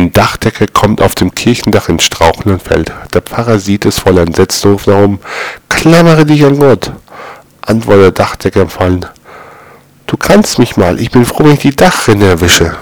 Ein Dachdecker kommt auf dem Kirchendach ins Straucheln und fällt. Der Pfarrer sieht es voll Entsetzen und ruft darum, klammere dich an Gott. Antwortet der Dachdecker im Fallen, du kannst mich mal, ich bin froh, wenn ich die Dachrinne erwische.